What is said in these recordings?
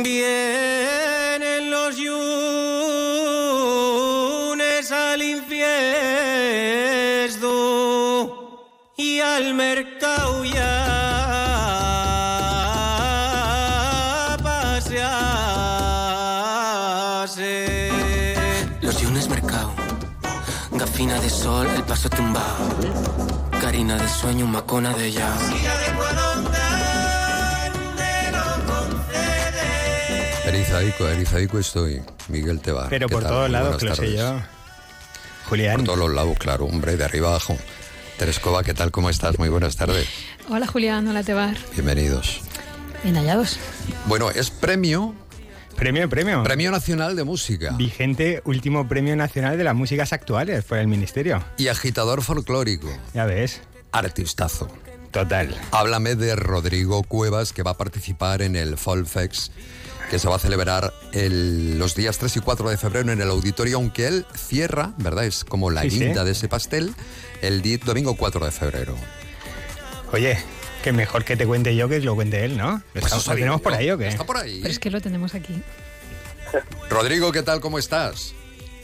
Vienen los yunes al infiesto y al mercado ya pasearse. Los yunes mercado, gafina de sol, el paso tumbado. Karina de sueño, macona de ya. Erizaico, Erizaico estoy. Miguel Tebar. Pero ¿qué por tal? todos lados, que lo sé tardes. yo. Julián. Por todos los lados, claro, hombre, de arriba abajo. Terescova, ¿qué tal? ¿Cómo estás? Muy buenas tardes. Hola Julián, hola Tebar. Bienvenidos. Bien hallados. Bueno, es premio, Premio, premio. Premio Nacional de Música Vigente último premio nacional de las músicas actuales por el ministerio. y agitador folclórico. Ya ves. Artistazo. Total. Háblame de Rodrigo Cuevas, que va a participar en el Folfex, que se va a celebrar el- los días 3 y 4 de febrero en el auditorio, aunque él cierra, ¿verdad? Es como la Sí, sí. guinda de ese pastel, el di- domingo 4 de febrero. Oye, que mejor que te cuente yo que lo cuente él, ¿no? ¿Lo, Pues estamos- lo por ahí o qué? Está por ahí. Pero es que lo tenemos aquí. Rodrigo, ¿qué tal? ¿Cómo estás?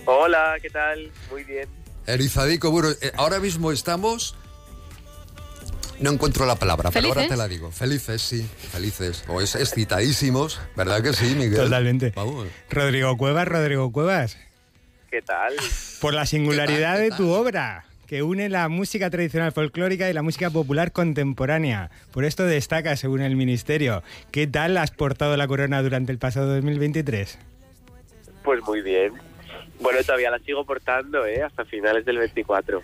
Hola, ¿qué tal? Muy bien. Erizadico, bueno, eh, ahora mismo estamos... No encuentro la palabra, pero ahora te la digo. Felices, sí, felices. O es excitadísimos, ¿verdad que sí, Miguel? Totalmente. Vamos. Rodrigo Cuevas, Rodrigo Cuevas. ¿Qué tal? Por la singularidad ¿Qué tal? de tu obra, que une la música tradicional folclórica y la música popular contemporánea. Por esto destaca, según el Ministerio. ¿Qué tal has portado la corona durante el pasado 2023? Pues muy bien. Bueno, todavía la sigo portando, ¿eh? Hasta finales del 24.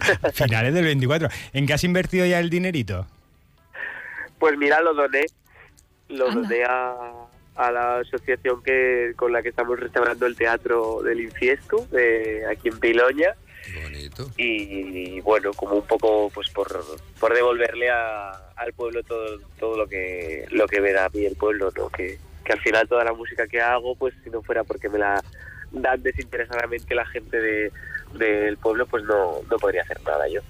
Finales del 24. ¿En qué has invertido ya el dinerito? Pues mira, lo doné. Lo Anda. doné a, a la asociación que con la que estamos restaurando el Teatro del Infiesto, de aquí en Piloña. Qué bonito. Y, bueno, como un poco pues por, por devolverle a- al pueblo todo, todo lo que lo que me da a mí el pueblo, ¿no? Que, que al final toda la música que hago, pues si no fuera porque me la dan desinteresadamente la gente de, del pueblo, pues no, no podría hacer nada yo.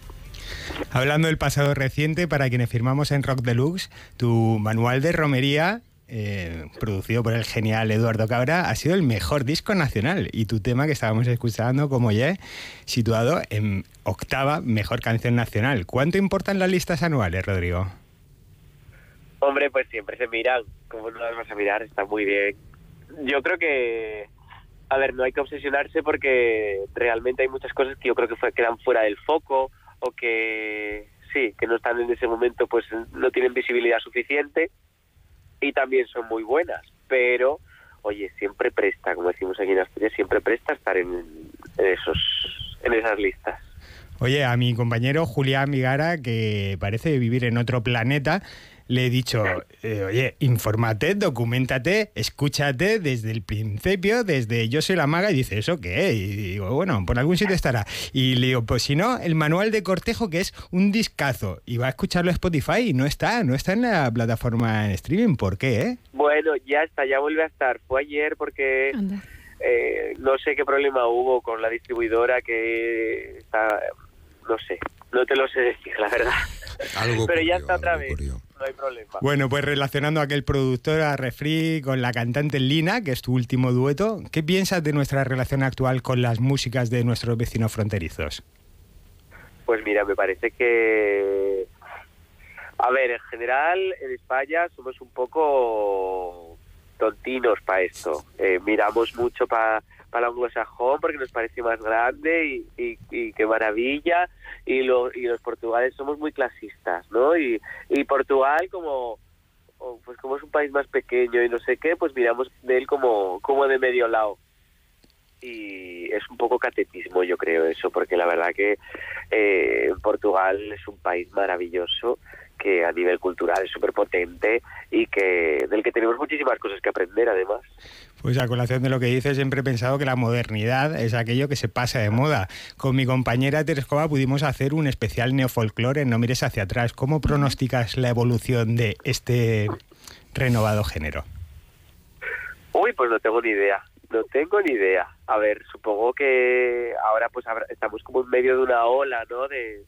Hablando del pasado reciente, para quienes firmamos en Rock Deluxe, tu manual de romería, eh, producido por el genial Eduardo Cabra, ha sido el mejor disco nacional. Y tu tema que estábamos escuchando, como ya, situado en octava mejor canción nacional. ¿Cuánto importan las listas anuales, Rodrigo? Hombre, pues siempre se miran, como no las vas a mirar, está muy bien. Yo creo que, a ver, no hay que obsesionarse porque realmente hay muchas cosas que yo creo que fue- quedan fuera del foco o que sí, que no están en ese momento, pues no tienen visibilidad suficiente y también son muy buenas, pero oye, siempre presta, como decimos aquí en Asturias, siempre presta estar en, en esos en esas listas. Oye, a mi compañero Julián Migara, que parece vivir en otro planeta, le he dicho, eh, oye, infórmate, documentate, escúchate desde el principio, desde Yo soy la maga, y dice, ¿eso qué? Y digo, bueno, por algún sitio estará. Y le digo, pues si no, el manual de cortejo, que es un discazo, y va a escucharlo a Spotify, y no está, no está en la plataforma en streaming, ¿por qué, eh? Bueno, ya está, ya vuelve a estar. Fue ayer porque Anda. eh, no sé qué problema hubo con la distribuidora que está, no sé, no te lo sé decir, la verdad. Algo Pero ya está otra vez, ocurrió. no hay problema. Bueno, pues relacionando a aquel productor, a Refri, con la cantante Lina, que es tu último dueto, ¿qué piensas de nuestra relación actual con las músicas de nuestros vecinos fronterizos? Pues mira, me parece que, a ver, en general en España somos un poco tontinos para esto. Eh, miramos mucho para para anglosajón porque nos parece más grande y, qué maravilla. Y, lo- y los portugales somos muy clasistas, ¿no? Y, Portugal como pues como es un país más pequeño y no sé qué, pues miramos de él como, como de medio lado. Y es un poco catetismo, yo creo eso, porque la verdad que eh, Portugal es un país maravilloso que a nivel cultural es súper potente y que del que tenemos muchísimas cosas que aprender además. Pues a colación de lo que dices, siempre he pensado que la modernidad es aquello que se pasa de moda. Con mi compañera Terescova pudimos hacer un especial neofolclore, no mires hacia atrás. ¿Cómo pronosticas la evolución de este renovado género? Uy, pues no tengo ni idea, no tengo ni idea. A ver, supongo que ahora pues estamos como en medio de una ola, ¿no? De,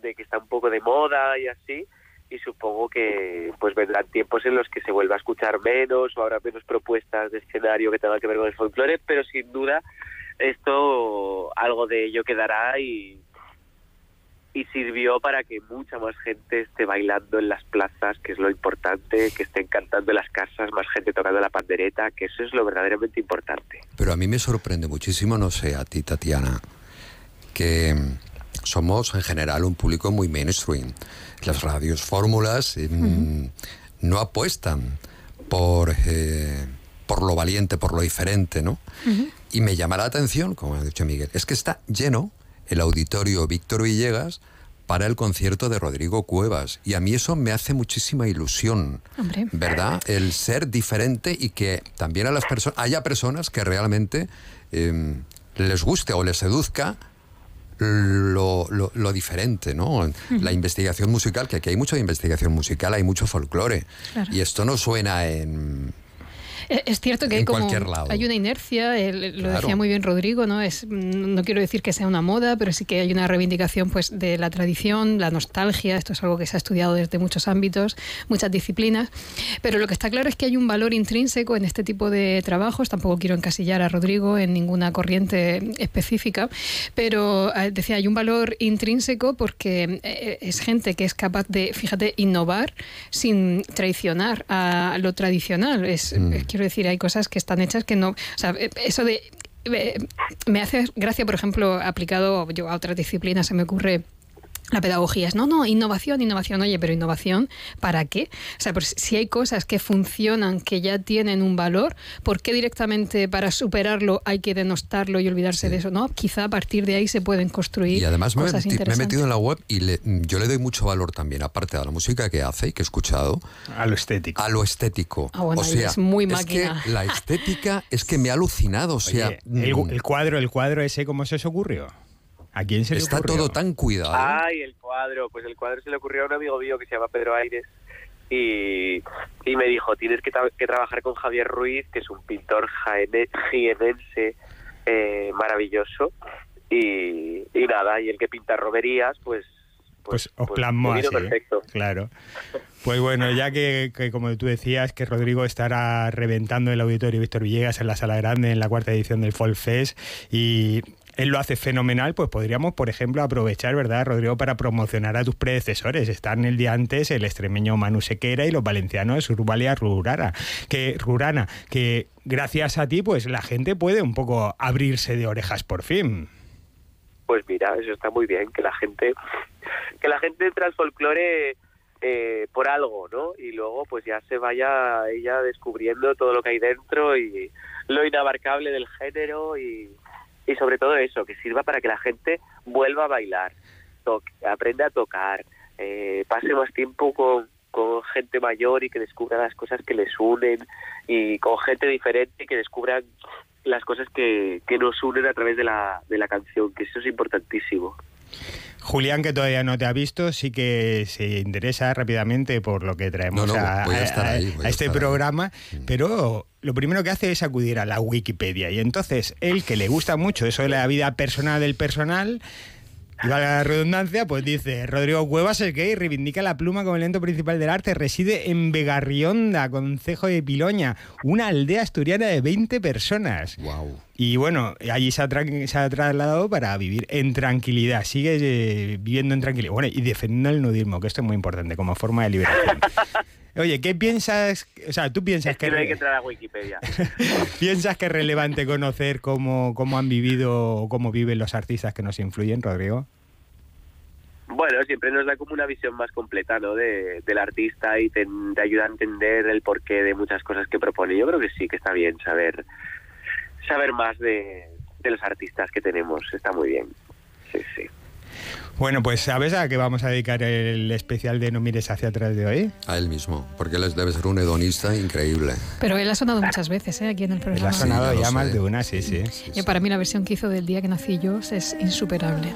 de que está un poco de moda y así. Y supongo que pues vendrán tiempos en los que se vuelva a escuchar menos o habrá menos propuestas de escenario que tengan que ver con el folclore, pero sin duda esto algo de ello quedará y y sirvió para que mucha más gente esté bailando en las plazas, que es lo importante, que estén cantando en las casas, más gente tocando la pandereta, que eso es lo verdaderamente importante. Pero a mí me sorprende muchísimo, no sé, a ti, Tatiana, que somos en general un público muy mainstream. Las radios fórmulas eh, no apuestan por, eh, por lo valiente, por lo diferente, ¿no? Y me llama la atención, como ha dicho Miguel, es que está lleno el auditorio Víctor Villegas para el concierto de Rodrigo Cuevas. Y a mí eso me hace muchísima ilusión, Hombre. ¿verdad? El ser diferente y que también a las personas haya personas que realmente eh, les guste o les seduzca lo, lo- lo diferente, ¿no? La investigación musical, que aquí hay mucha investigación musical, hay mucho folclore. Claro. Y esto no suena en... Eh, Es cierto que En hay como lado. hay una inercia, el- lo Claro. decía muy bien Rodrigo, no es no quiero decir que sea una moda, pero sí que hay una reivindicación pues de la tradición, la nostalgia, esto es algo que se ha estudiado desde muchos ámbitos, muchas disciplinas, pero lo que está claro es que hay un valor intrínseco en este tipo de trabajos, tampoco quiero encasillar a Rodrigo en ninguna corriente específica, pero eh, decía, hay un valor intrínseco porque eh, es gente que es capaz de, fíjate, innovar sin traicionar a lo tradicional. Es, Mm. eh, quiero decir, hay cosas que están hechas que no. O sea, eh, eso de. eh, Me hace gracia, por ejemplo, aplicado yo a otras disciplinas, se me ocurre. La pedagogía es, no, no, innovación, innovación. Oye, pero innovación, ¿para qué? O sea, pues si hay cosas que funcionan, que ya tienen un valor, ¿por qué directamente para superarlo hay que denostarlo y olvidarse de eso? No, quizá a partir de ahí se pueden construir Y además me, cosas me he metido en la web y le- yo le doy mucho valor también, aparte de la música que hace y que he escuchado, A lo estético. a lo estético. Ah, bueno, o sea, es muy que máquina. la estética es que me ha alucinado. O sea, Oye, el, mm, el cuadro, el cuadro ese, ¿cómo se os ocurrió? ¿A quién se le está ocurrió? todo tan cuidado. Ay, el cuadro. Pues el cuadro se le ocurrió a un amigo mío que se llama Pedro Aires y, y me dijo, tienes que, tra- que trabajar con Javier Ruiz, que es un pintor jienense eh, maravilloso. Y, y nada, y el que pinta roberías, pues... Pues os pues vino así. ¿eh? perfecto. Claro. Pues bueno, ya que, que como tú decías, que Rodrigo estará reventando el auditorio Víctor Villegas en la sala grande en la cuarta edición del Fall Fest y él lo hace fenomenal, pues podríamos, por ejemplo, aprovechar, ¿verdad, Rodrigo, para promocionar a tus predecesores. Están el día antes el extremeño Manu Sequera y los valencianos Urbalia Rurana, que, Rurana, que gracias a ti, pues la gente puede un poco abrirse de orejas por fin. Pues mira, eso está muy bien, que la gente que la gente entre al folclore eh, por algo, ¿no? Y luego pues ya se vaya ella descubriendo todo lo que hay dentro y lo inabarcable del género y, y sobre todo eso, que sirva para que la gente vuelva a bailar, toque, aprenda a tocar, eh, pase más tiempo con, con gente mayor y que descubra las cosas que les unen y con gente diferente que descubran las cosas que, que nos unen a través de la, de la canción, que eso es importantísimo. Julián, que todavía no te ha visto, sí que se interesa rápidamente por lo que traemos No, no, a, ahí, este ahí. programa, pero lo primero que hace es acudir a la Wikipedia. Y entonces, él que le gusta mucho eso de la vida personal del personal, y la redundancia, pues dice, Rodrigo Cuevas es gay, reivindica la pluma como elemento principal del arte, reside en Vegarrionda, concejo de Piloña, una aldea asturiana de 20 personas. Wow. Y bueno, allí se ha, tra- se ha trasladado para vivir en tranquilidad. Sigue eh, viviendo en tranquilidad. Bueno, y defendiendo el nudismo, que esto es muy importante como forma de liberación. Oye, ¿qué piensas? O sea, ¿tú piensas Es que, que no hay que entrar a Wikipedia. piensas que es relevante conocer cómo, cómo han vivido o cómo viven los artistas que nos influyen, Rodrigo? Bueno, siempre nos da como una visión más completa ¿no? de, del artista y te, te ayuda a entender el porqué de muchas cosas que propone. Yo creo que sí, que está bien saber saber más de, de los artistas que tenemos. Está muy bien. Sí, sí. Bueno, pues ¿sabes a qué vamos a dedicar el especial de No mires hacia atrás de hoy? A él mismo, porque él debe ser un hedonista increíble. Pero él ha sonado muchas veces ¿eh? aquí en el Él programa. ha Sí, sonado ya lo ya más sé. de una, sí, sí. Yo, para mí la versión que hizo del día que nací yo es insuperable.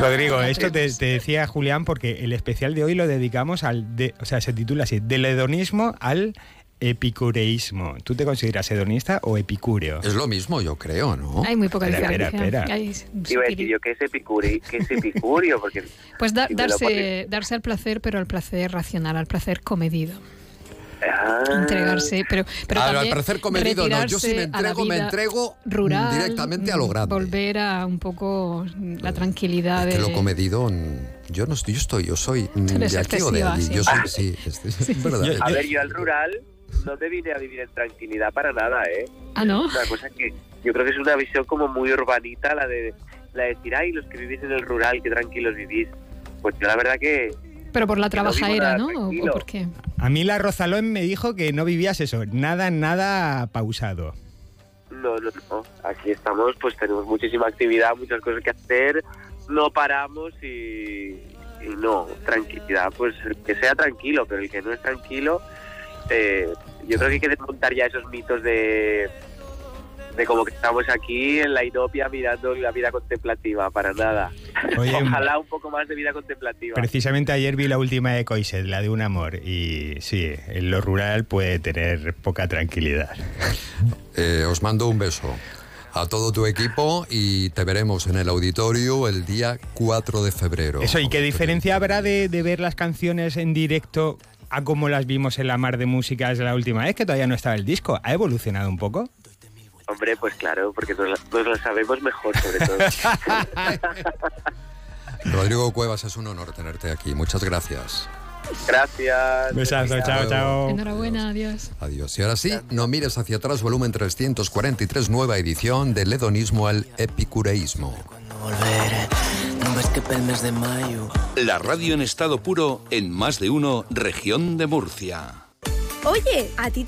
Rodrigo, esto te, te decía Julián porque el especial de hoy lo dedicamos al, de, o sea, se titula así, del hedonismo al epicureísmo. ¿Tú te consideras hedonista o epicúreo? Es lo mismo, yo creo, ¿no? Hay muy poca diferencia. espera, espera. Hay- Iba a decir yo, ¿qué es epicurio? ¿Qué es epicurio? Porque Pues da- si darse, darse al placer, pero al placer racional, al placer comedido. Ah, Entregarse, pero, pero Al- al también placer comedido, no, yo si me entrego, me entrego rural, directamente a lo grande. Volver a un poco la tranquilidad Es que de... lo comedido, mm, yo no estoy, yo estoy, yo soy mm, eres de aquí o de allí. sí. Yo soy, sí, es, es verdad. Yo- A ver, yo al rural no me vine a vivir en tranquilidad para nada, ¿eh? Ah, ¿no? Una cosa que yo creo que es una visión como muy urbanita la de, la de decir, ay, los que vivís en el rural, qué tranquilos vivís. Pues yo la verdad que Pero por la no trabajadera, ¿no? ¿O- ¿O tranquilo. por qué? A mí la Rozalón me dijo que no vivías eso, nada, nada pausado. no, no, no. Aquí estamos, pues tenemos muchísima actividad, muchas cosas que hacer, no paramos y, y no, tranquilidad, pues el que sea tranquilo, pero el que no es tranquilo, eh, yo creo que hay que desmontar ya esos mitos de de como que estamos aquí en la inopia mirando la vida contemplativa, para nada. Oye, Ojalá un poco más de vida contemplativa. Precisamente ayer vi la última de Coiset, la de un amor, y sí, en lo rural puede tener poca tranquilidad. Eh, os mando un beso a todo tu equipo y te veremos en el auditorio el día 4 de febrero. Eso, ¿y qué diferencia habrá de, de ver las canciones en directo a como las vimos en la mar de músicas la última vez, que todavía no estaba el disco? ¿Ha evolucionado un poco? Hombre, pues claro, porque nos, nos lo sabemos mejor sobre todo. Rodrigo Cuevas, es un honor tenerte aquí. Muchas gracias. Gracias. Besazo, chao, chao. Enhorabuena, adiós. Adiós. Y ahora sí, no mires hacia atrás, volumen 343, nueva edición del hedonismo al epicureísmo. Que pel mes de mayo. La radio en estado puro en más de uno región de Murcia. Oye, ¿a ti también?